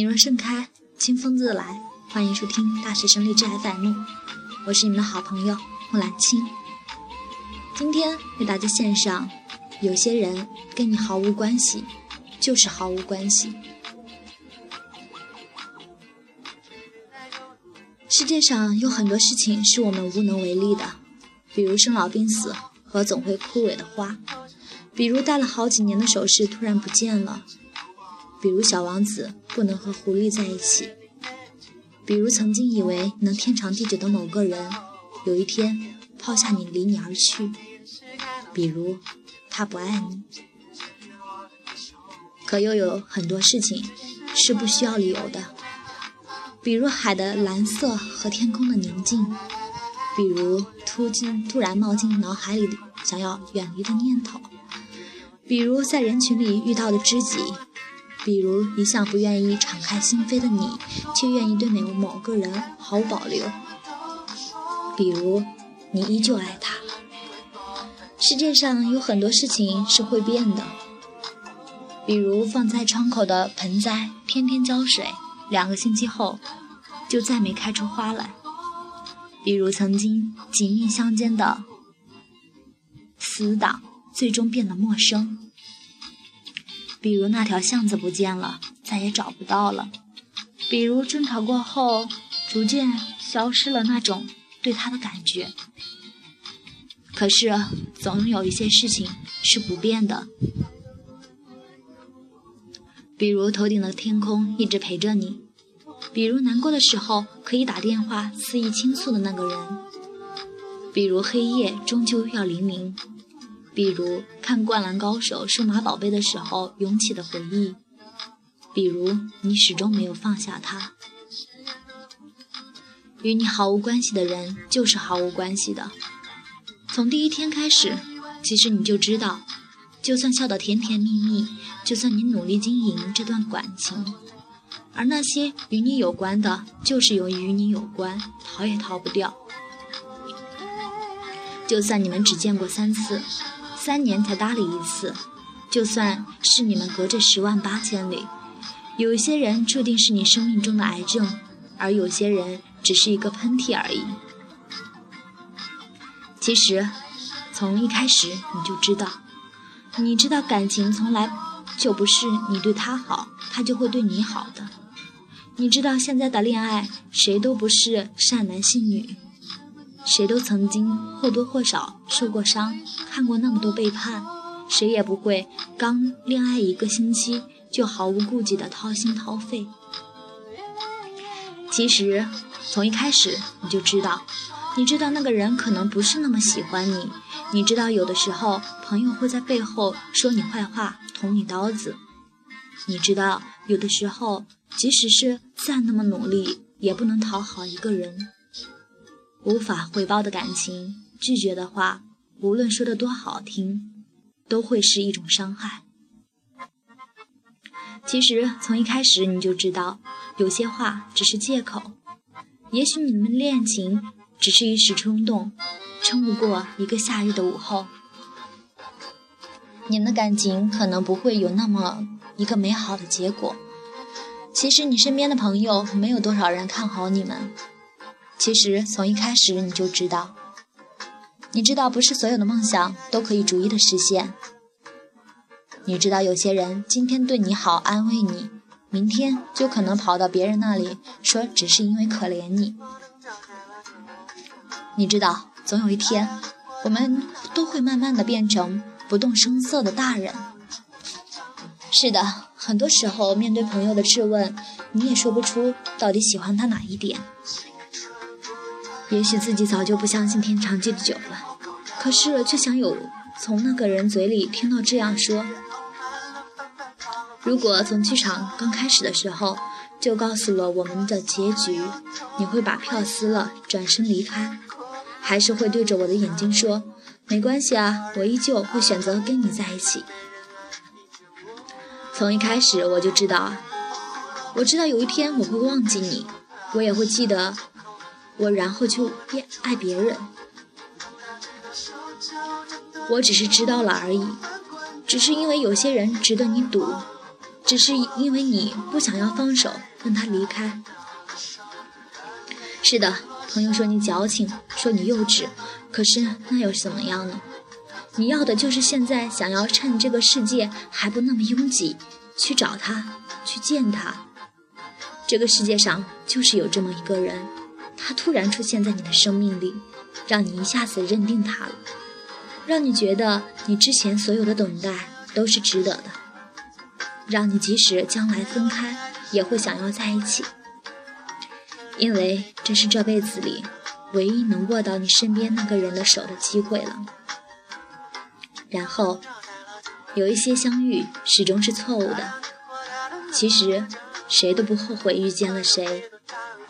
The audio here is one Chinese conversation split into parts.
你若盛开，清风自来。欢迎收听大学生励志 FM，我是你们的好朋友木兰青。今天为大家献上：有些人跟你毫无关系，就是毫无关系。世界上有很多事情是我们无能为力的，比如生老病死和总会枯萎的花，比如戴了好几年的首饰突然不见了。比如小王子不能和狐狸在一起，比如曾经以为能天长地久的某个人，有一天抛下你离你而去，比如他不爱你。可又有很多事情是不需要理由的，比如海的蓝色和天空的宁静，比如突进突然冒进脑海里想要远离的念头，比如在人群里遇到的知己。比如一向不愿意敞开心扉的你，却愿意对某某个人毫无保留。比如你依旧爱他。世界上有很多事情是会变的。比如放在窗口的盆栽，天天浇水，两个星期后就再没开出花来。比如曾经紧密相间的死党，最终变得陌生。比如那条巷子不见了，再也找不到了；比如争吵过后，逐渐消失了那种对他的感觉。可是，总有一些事情是不变的。比如头顶的天空一直陪着你；比如难过的时候可以打电话肆意倾诉的那个人；比如黑夜终究要黎明。比如看《灌篮高手》《数码宝贝》的时候涌起的回忆，比如你始终没有放下他，与你毫无关系的人就是毫无关系的。从第一天开始，其实你就知道，就算笑得甜甜蜜蜜，就算你努力经营这段感情，而那些与你有关的，就是由于与你有关，逃也逃不掉。就算你们只见过三次。三年才搭理一次，就算是你们隔着十万八千里，有些人注定是你生命中的癌症，而有些人只是一个喷嚏而已。其实，从一开始你就知道，你知道感情从来就不是你对他好，他就会对你好的。你知道现在的恋爱，谁都不是善男信女。谁都曾经或多或少受过伤，看过那么多背叛，谁也不会刚恋爱一个星期就毫无顾忌的掏心掏肺。其实从一开始你就知道，你知道那个人可能不是那么喜欢你，你知道有的时候朋友会在背后说你坏话，捅你刀子，你知道有的时候即使是再那么努力，也不能讨好一个人。无法回报的感情，拒绝的话，无论说的多好听，都会是一种伤害。其实从一开始你就知道，有些话只是借口。也许你们恋情只是一时冲动，撑不过一个夏日的午后。你们的感情可能不会有那么一个美好的结果。其实你身边的朋友没有多少人看好你们。其实从一开始你就知道，你知道不是所有的梦想都可以逐一的实现。你知道有些人今天对你好安慰你，明天就可能跑到别人那里说只是因为可怜你。你知道总有一天，我们都会慢慢的变成不动声色的大人。是的，很多时候面对朋友的质问，你也说不出到底喜欢他哪一点。也许自己早就不相信天长地久了，可是却想有从那个人嘴里听到这样说。如果从剧场刚开始的时候就告诉了我们的结局，你会把票撕了转身离开，还是会对着我的眼睛说：“没关系啊，我依旧会选择跟你在一起。”从一开始我就知道，我知道有一天我会忘记你，我也会记得。我然后就变爱别人，我只是知道了而已，只是因为有些人值得你赌，只是因为你不想要放手，让他离开。是的，朋友说你矫情，说你幼稚，可是那又怎么样呢？你要的就是现在想要趁这个世界还不那么拥挤，去找他，去见他。这个世界上就是有这么一个人，他突然出现在你的生命里，让你一下子认定他了，让你觉得你之前所有的等待都是值得的，让你即使将来分开也会想要在一起，因为这是这辈子里唯一能握到你身边那个人的手的机会了。然后，有一些相遇始终是错误的，其实。谁都不后悔遇见了谁，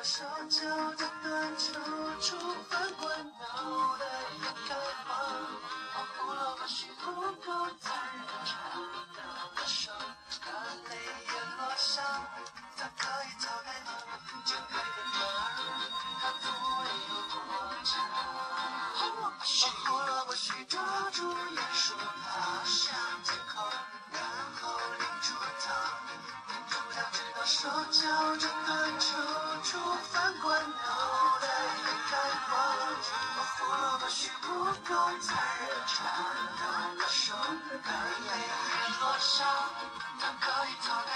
手脚的短处，触犯过脑袋也开花，保护了或许不够或许不够残忍，缠到了手，眼泪也落下，它可以逃？